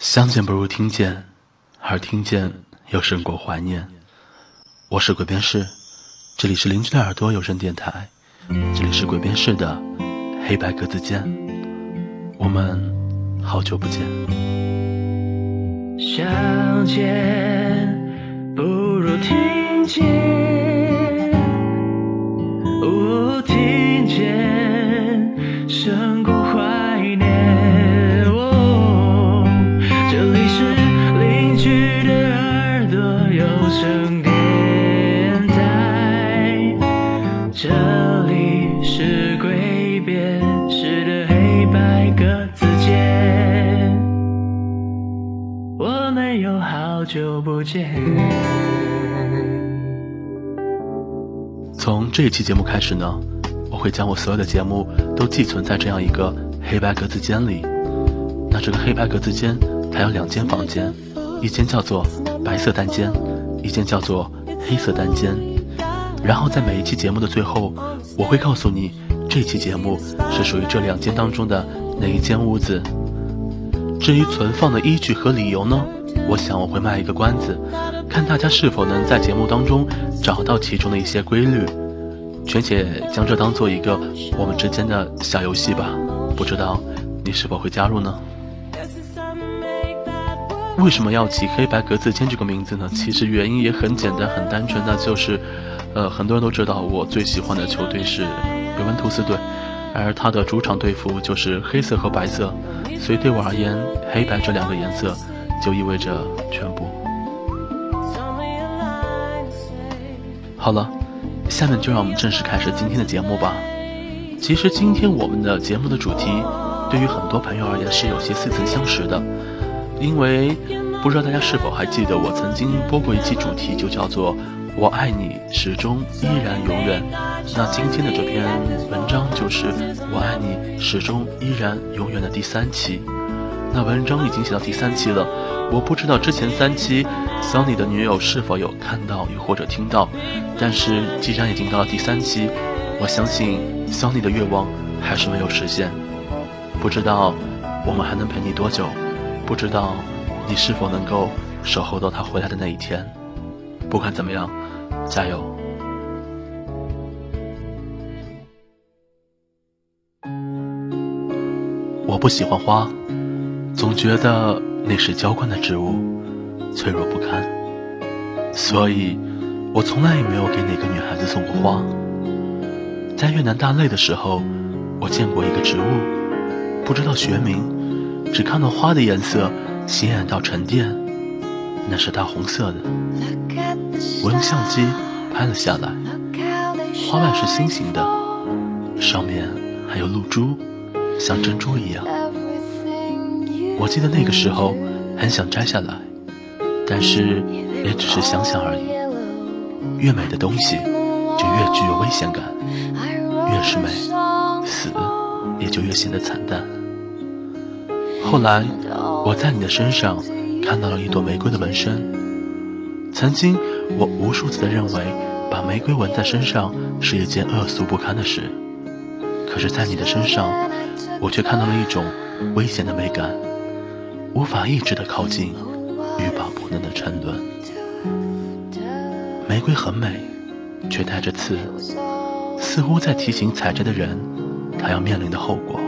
相见不如听见，而听见又胜过怀念。我是鬼边士，这里是邻居的耳朵有声电台，这里是鬼边士的黑白格子间。我们好久不见。相见不如听见，哦，听见久不见。从这一期节目开始呢，我会将我所有的节目都寄存在这样一个黑白格子间里。那这个黑白格子间它有两间房间，一间叫做白色单间，一间叫做黑色单间。然后在每一期节目的最后，我会告诉你这期节目是属于这两间当中的哪一间屋子。至于存放的依据和理由呢，我想我会卖一个关子，看大家是否能在节目当中找到其中的一些规律，全且将这当做一个我们之间的小游戏吧。不知道你是否会加入呢？为什么要起“黑白格子间”这个名字呢？其实原因也很简单、很单纯，那就是，呃，很多人都知道我最喜欢的球队是尤文图斯队，而他的主场队服就是黑色和白色，所以对我而言，黑白这两个颜色就意味着全部。好了，下面就让我们正式开始今天的节目吧。其实今天我们的节目的主题，对于很多朋友而言是有些似曾相识的，因为不知道大家是否还记得，我曾经播过一期主题，就叫做“我爱你，始终依然永远”。那今天的这篇文章就是“我爱你，始终依然永远”的第三期。那文章已经写到第三期了，我不知道之前三期 Sony 的女友是否有看到又或者听到，但是既然已经到了第三期，我相信 Sony 的愿望还是没有实现。不知道我们还能陪你多久？不知道你是否能够守候到他回来的那一天？不管怎么样，加油！我不喜欢花。总觉得那是娇惯的植物，脆弱不堪，所以，我从来也没有给哪个女孩子送过花。在越南大累的时候，我见过一个植物，不知道学名，只看到花的颜色显眼到沉淀，那是大红色的。我用相机拍了下来，花瓣是心形的，上面还有露珠，像珍珠一样。我记得那个时候很想摘下来，但是也只是想想而已。越美的东西就越具有危险感，越是美，死也就越显得惨淡。后来我在你的身上看到了一朵玫瑰的纹身。曾经我无数次的认为把玫瑰纹在身上是一件恶俗不堪的事，可是，在你的身上，我却看到了一种危险的美感。无法抑制的靠近，欲罢不能的沉沦。玫瑰很美，却带着刺，似乎在提醒采摘的人，他要面临的后果。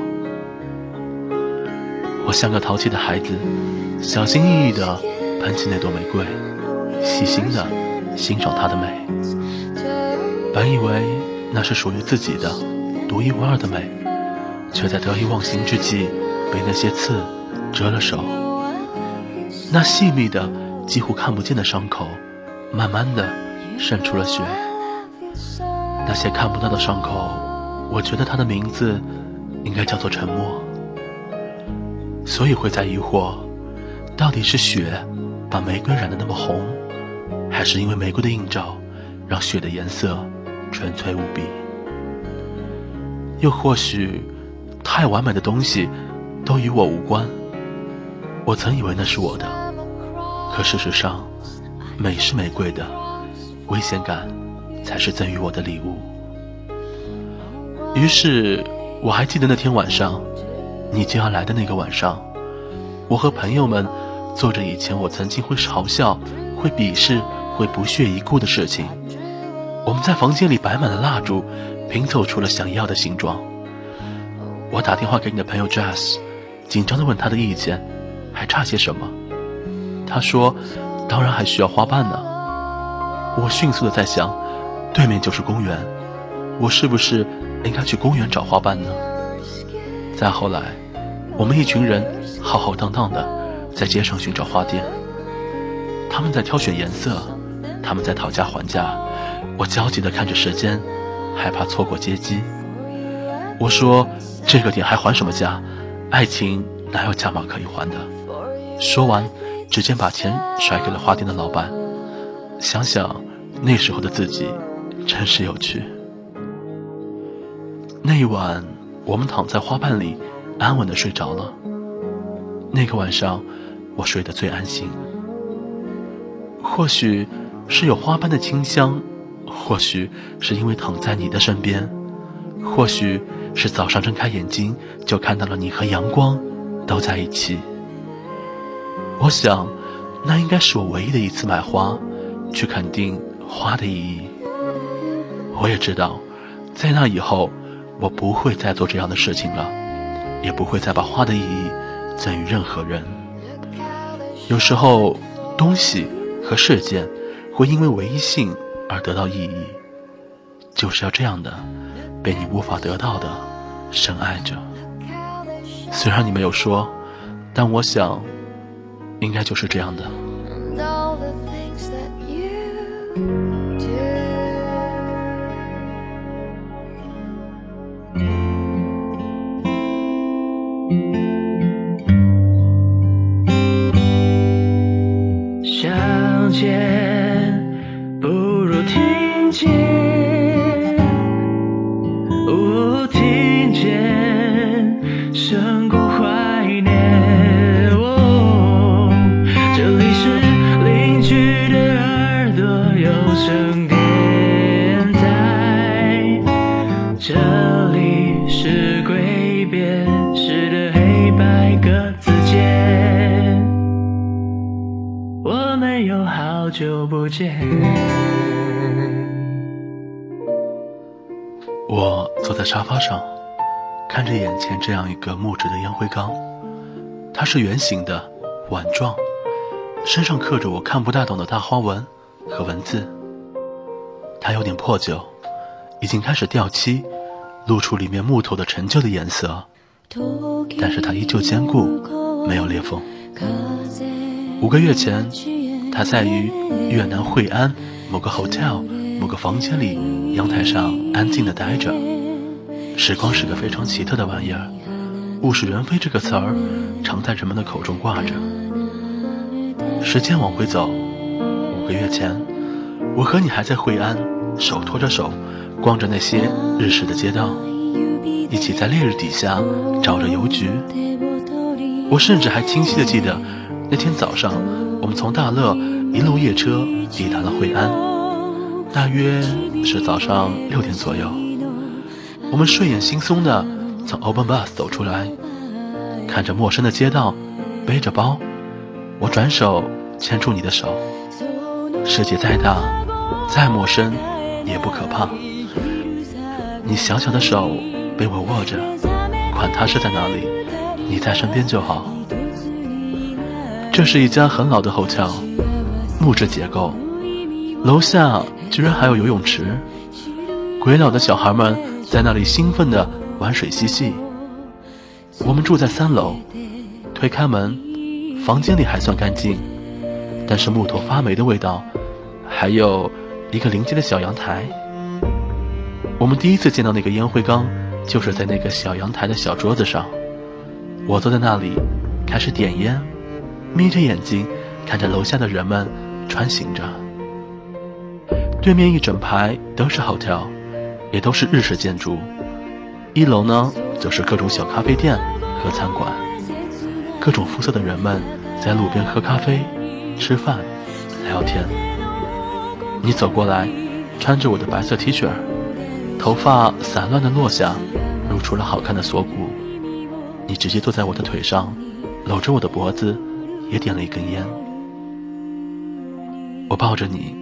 我像个淘气的孩子，小心翼翼地捧起那朵玫瑰，细心地欣赏它的美。本以为那是属于自己的、独一无二的美，却在得意忘形之际，被那些刺。折了手，那细密的、几乎看不见的伤口，慢慢的渗出了血。那些看不到的伤口，我觉得它的名字应该叫做沉默。所以会在疑惑，到底是血把玫瑰染得那么红，还是因为玫瑰的映照让血的颜色纯粹无比？又或许，太完美的东西都与我无关。我曾以为那是我的，可事实上，美是玫瑰的，危险感才是赠予我的礼物。于是，我还记得那天晚上，你就要来的那个晚上，我和朋友们做着以前我曾经会嘲笑、会鄙视、会不屑一顾的事情。我们在房间里摆满了蜡烛，拼凑出了想要的形状。我打电话给你的朋友 Jazz，紧张地问他的意见，还差些什么？他说：“当然还需要花瓣呢。”我迅速的在想，对面就是公园，我是不是应该去公园找花瓣呢？再后来，我们一群人浩浩荡荡的在街上寻找花店，他们在挑选颜色，他们在讨价还价。我焦急的看着时间，害怕错过接机。我说：“这个点还还什么价？爱情哪有价码可以还的？”说完，直接把钱甩给了花店的老板。想想那时候的自己，真是有趣。那一晚，我们躺在花瓣里，安稳的睡着了。那个晚上，我睡得最安心。或许是有花瓣的清香。或许是因为躺在你的身边，或许是早上睁开眼睛就看到了你和阳光都在一起。我想，那应该是我唯一的一次买花，去肯定花的意义。我也知道，在那以后，我不会再做这样的事情了，也不会再把花的意义赠予任何人。有时候，东西和事件会因为唯一性。而得到意义，就是要这样的，被你无法得到的深爱着。虽然你没有说，但我想，应该就是这样的。这里是挥别时的黑白格子间，我们有好久不见我坐在沙发上，看着眼前这样一个木质的烟灰缸，它是圆形的，碗状，身上刻着我看不大懂的大花纹和文字。它有点破旧，已经开始掉漆，露出里面木头的陈旧的颜色，但是它依旧坚固，没有裂缝。五个月前，它在于越南惠安某个 hotel 某个房间里。阳台上安静的待着，时光是个非常奇特的玩意儿。物是人非这个词儿，常在人们的口中挂着。时间往回走，五个月前，我和你还在惠安，手托着手，逛着那些日式的街道，一起在烈日底下找着邮局。我甚至还清晰的记得，那天早上，我们从大乐一路夜车抵达了惠安。大约是早上六点左右，我们睡眼惺忪的从 Open Bus 走出来，看着陌生的街道，背着包，我转手牵住你的手。世界再大，再陌生，也不可怕。你小小的手被我握着，管它是在哪里，你在身边就好。这是一家很老的 hotel，木质结构，楼下。居然还有游泳池，鬼佬的小孩们在那里兴奋地玩水嬉戏。我们住在三楼，推开门，房间里还算干净，但是木头发霉的味道，还有一个临街的小阳台。我们第一次见到那个烟灰缸，就是在那个小阳台的小桌子上。我坐在那里，开始点烟，眯着眼睛看着楼下的人们穿行着。对面一整排都是 hotel，也都是日式建筑。一楼呢，则是各种小咖啡店和餐馆，各种肤色的人们在路边喝咖啡、吃饭、聊天。你走过来，穿着我的白色 T 恤，头发散乱的落下，露出了好看的锁骨。你直接坐在我的腿上，搂着我的脖子，也点了一根烟。我抱着你，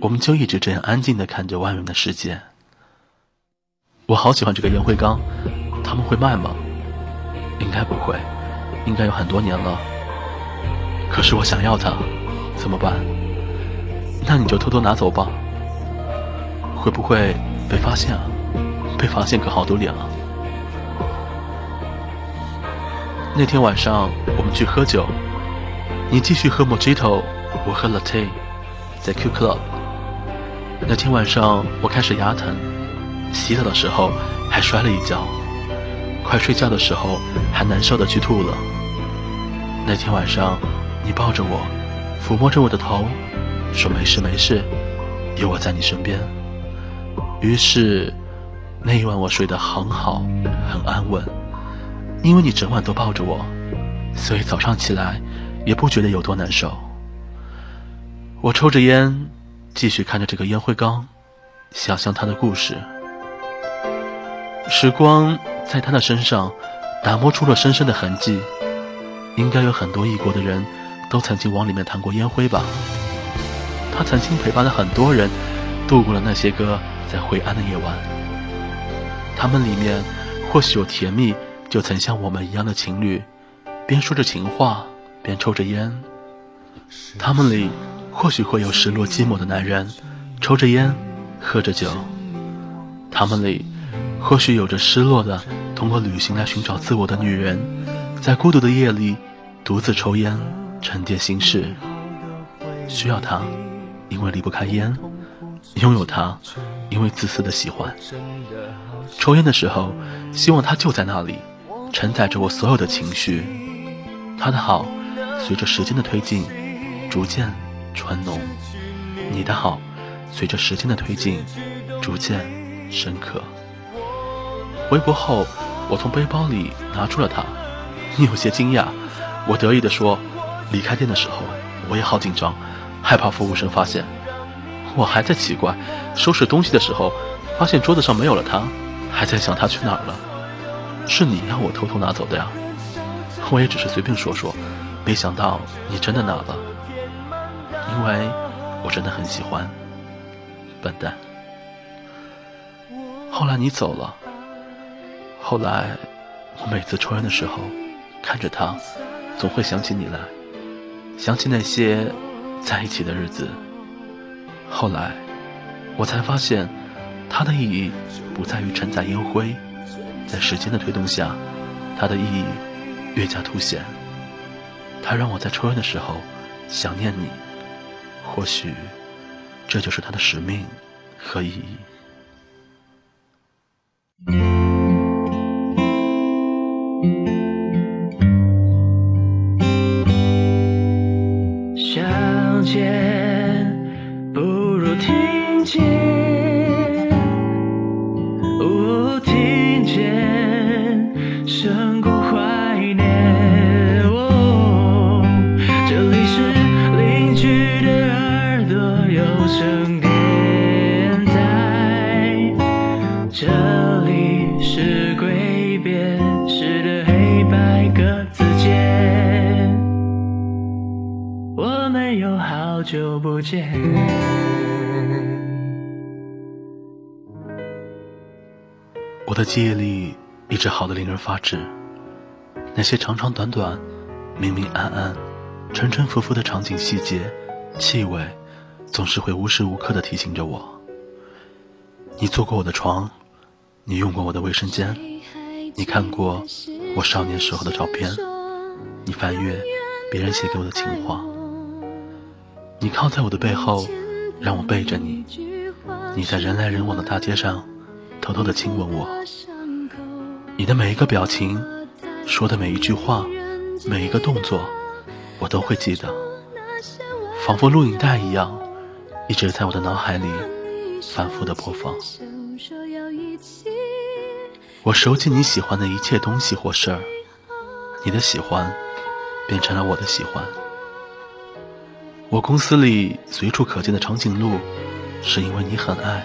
我们就一直这样安静的看着外面的世界。我好喜欢这个烟灰缸，他们会卖吗？应该不会，应该有很多年了。可是我想要它，怎么办？那你就偷偷拿走吧。会不会被发现啊？被发现可好丢脸啊！那天晚上我们去喝酒，你继续喝 Mojito，我喝 Latte，在 Q Club。那天晚上我开始牙疼，洗澡的时候还摔了一跤，快睡觉的时候还难受的去吐了。那天晚上你抱着我，抚摸着我的头，说没事没事，有我在你身边。于是那一晚我睡得很好，很安稳。因为你整晚都抱着我，所以早上起来也不觉得有多难受。我抽着烟，继续看着这个烟灰缸，想象他的故事。时光在他的身上打磨出了深深的痕迹，应该有很多异国的人都曾经往里面弹过烟灰吧。他曾经陪伴了很多人度过了那些个在灰暗的夜晚，他们里面或许有甜蜜。就曾像我们一样的情侣，边说着情话，边抽着烟。他们里或许会有失落寂寞的男人，抽着烟，喝着酒。他们里或许有着失落的通过旅行来寻找自我的女人，在孤独的夜里独自抽烟，沉淀心事。需要他，因为离不开烟；拥有他，因为自私的喜欢。抽烟的时候，希望他就在那里。承载着我所有的情绪，他的好随着时间的推进，逐渐醇浓；你的好随着时间的推进，逐渐深刻。回国后，我从背包里拿出了它，你有些惊讶。我得意地说：“离开店的时候，我也好紧张，害怕服务生发现。我还在奇怪，收拾东西的时候，发现桌子上没有了它，还在想它去哪儿了。”是你让我偷偷拿走的呀，我也只是随便说说，没想到你真的拿了，因为我真的很喜欢，笨蛋。后来你走了，后来我每次抽烟的时候，看着他，总会想起你来，想起那些在一起的日子。后来我才发现，它的意义不在于承载烟灰。在时间的推动下，它的意义越加凸显。它让我在抽烟的时候想念你，或许这就是它的使命和意义。不见。我的记忆里一直好的令人发指，那些长长短短、明明暗暗、沉沉浮浮的场景细节、气味，总是会无时无刻的提醒着我。你坐过我的床，你用过我的卫生间，你看过我少年时候的照片，你翻阅别人写给我的情话。你靠在我的背后，让我背着你。你在人来人往的大街上，偷偷的亲吻我。你的每一个表情，说的每一句话，每一个动作，我都会记得，仿佛录影带一样，一直在我的脑海里反复的播放。我收集你喜欢的一切东西或事儿，你的喜欢，变成了我的喜欢。我公司里随处可见的长颈鹿，是因为你很爱；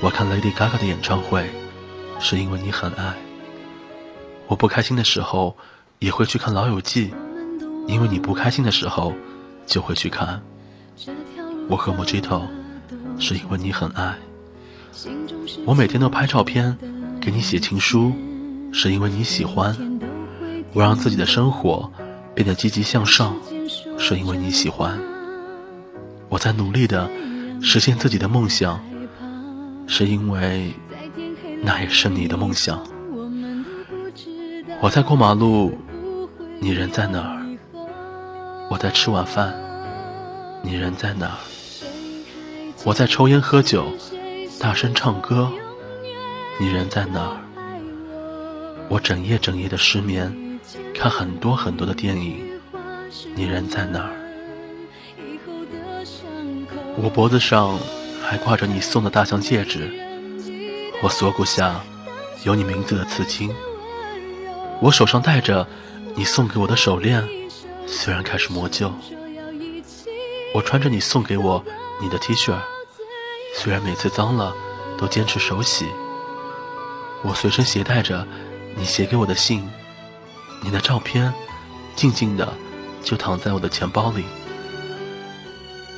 我看 Lady Gaga 的演唱会，是因为你很爱；我不开心的时候，也会去看《老友记》，因为你不开心的时候就会去看。我喝 Mojito 是因为你很爱。我每天都拍照片给你写情书，是因为你喜欢。我让自己的生活变得积极向上，是因为你喜欢。我在努力的实现自己的梦想，是因为那也是你的梦想。我在过马路，你人在哪儿？我在吃晚饭，你人在哪儿？我在抽烟喝酒，大声唱歌，你人在哪儿？我整夜整夜的失眠，看很多很多的电影，你人在哪儿？我脖子上还挂着你送的大象戒指，我锁骨下有你名字的刺青。我手上戴着你送给我的手链，虽然开始磨旧。我穿着你送给我你的 T 恤，虽然每次脏了都坚持手洗。我随身携带着你写给我的信，你的照片静静的就躺在我的钱包里。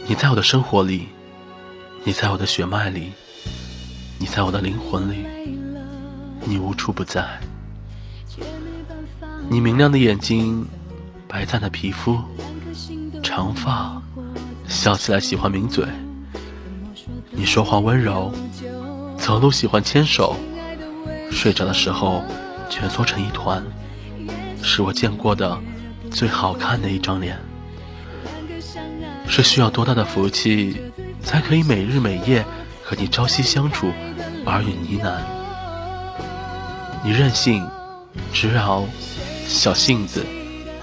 你在我的生活里，你在我的血脉里，你在我的灵魂里，你无处不在。你明亮的眼睛，白皙的皮肤，长发，笑起来喜欢抿嘴。你说话温柔，走路喜欢牵手，睡着的时候蜷缩成一团，是我见过的最好看的一张脸。是需要多大的福气，才可以每日每夜和你朝夕相处，耳语呢喃？你任性，执拗。小性子，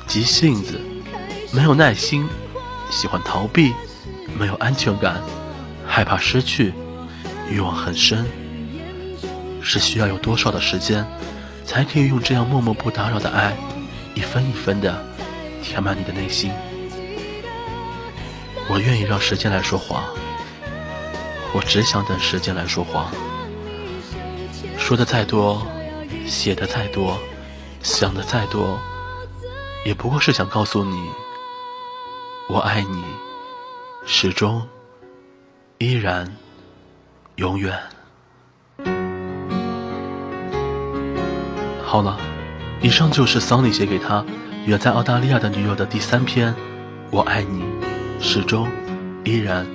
急性子，没有耐心，喜欢逃避，没有安全感，害怕失去，欲望很深。是需要有多少的时间，才可以用这样默默不打扰的爱，一分一分的填满你的内心？我愿意让时间来说话，我只想等时间来说话。说的再多，写的再多。想的再多，也不过是想告诉你，我爱你，始终，依然，永远。好了，以上就是桑尼写给他远在澳大利亚的女友的第三篇《我爱你，始终，依然，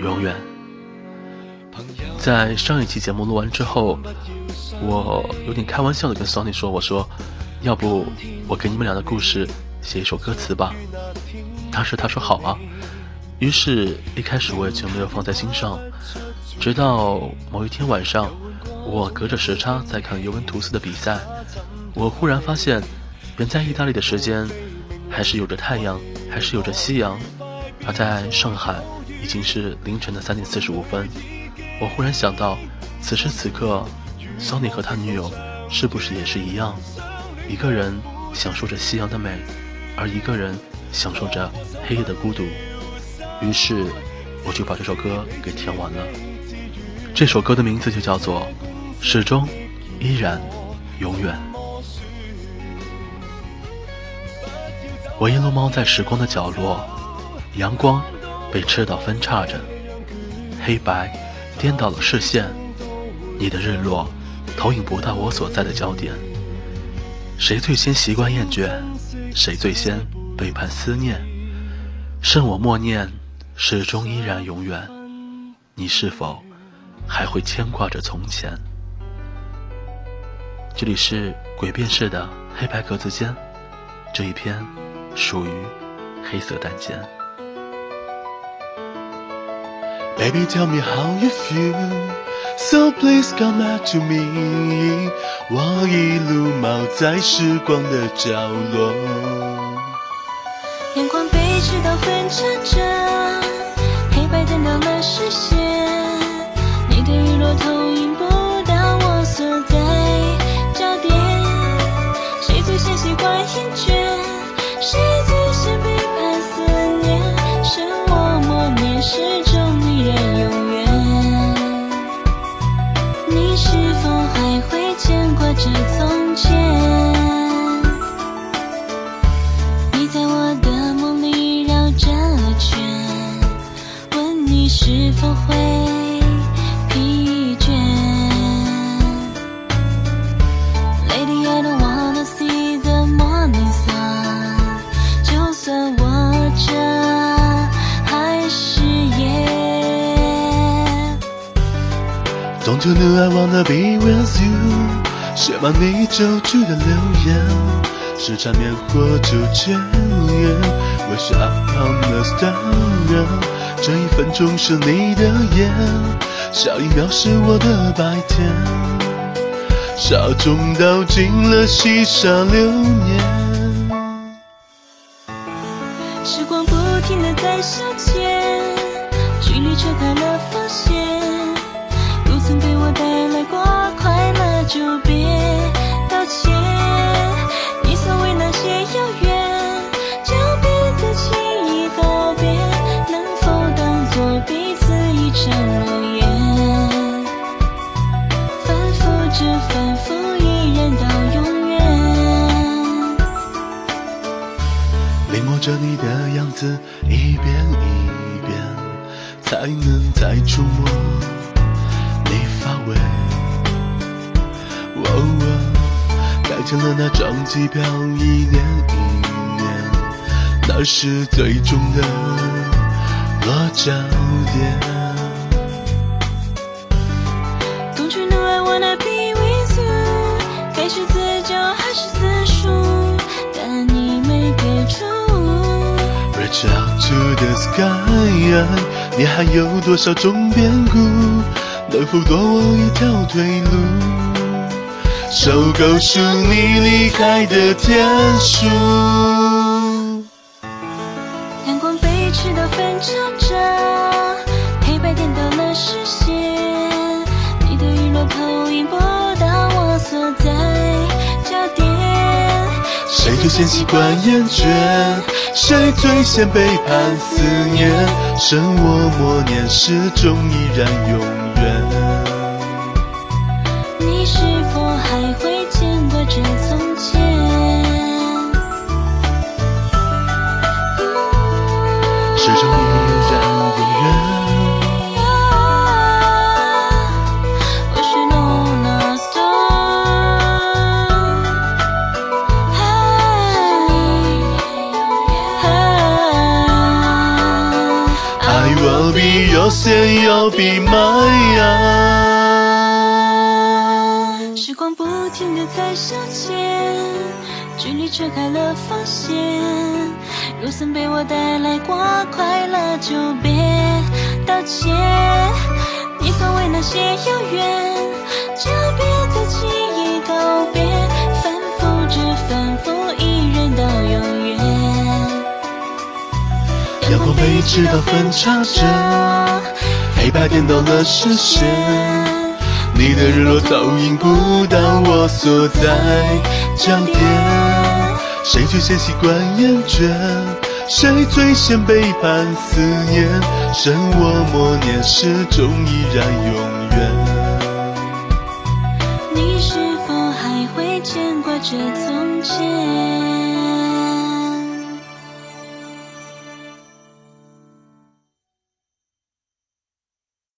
永远》。在上一期节目录完之后，我有点开玩笑的跟桑尼说：“我说。”要不我给你们俩的故事写一首歌词吧。当时他说好啊，于是一开始我也就没有放在心上。直到某一天晚上，我隔着时差在看尤文图斯的比赛，我忽然发现，人在意大利的时间还是有着太阳，还是有着夕阳，而在上海已经是凌晨的三点四十五分。我忽然想到，此时此刻，桑尼和他女友是不是也是一样？一个人享受着夕阳的美，而一个人享受着黑夜的孤独。于是，我就把这首歌给填完了。这首歌的名字就叫做《始终、依然、永远》。我一路猫在时光的角落，阳光被赤道分叉着，黑白颠倒了视线。你的日落投影不到我所在的焦点。谁最先习惯厌倦？谁最先背叛思念？剩我默念，始终依然永远。你是否还会牵挂着从前？这里是诡辩式的黑白格子间，这一篇属于黑色单间。Baby, tell me how you feel. So please come back to me，我一路猫在时光的角落。阳光被赤道分叉着，黑白颠倒了视线。满你久句的留言，是缠绵或纠结。Wish upon the star，这一分钟是你的眼，下一秒是我的白天，沙中倒进了细沙流年。着你的样子，一遍一遍，才能再触摸你发尾。哦哦，改成了那张机票，一年一年，那是最终的落脚点。Don't you know I wanna be with you？该是 Reach out to the sky，你还有多少种变故？能否多我一条退路？收购属你离开的天数。阳光被赤道分叉着，黑白颠倒了视线。你的日落投影不到我所在焦点。谁最先习惯厌倦？谁最先背叛思念？生我默念，始终依然永远。你是否还会牵挂着从前？始终 will be yours and you'll be mine。时光不停的在消遣，距离扯开了防线。若曾被我带来过快乐，就别道歉。你所谓那些遥远，就别再轻易告别，反复着，反复，依然到永远。阳光被赤道分叉着，黑白颠倒了视线。你的日落投影不到我所在焦点。谁最先习惯厌倦？谁最先背叛思念？剩我默念，始终依然永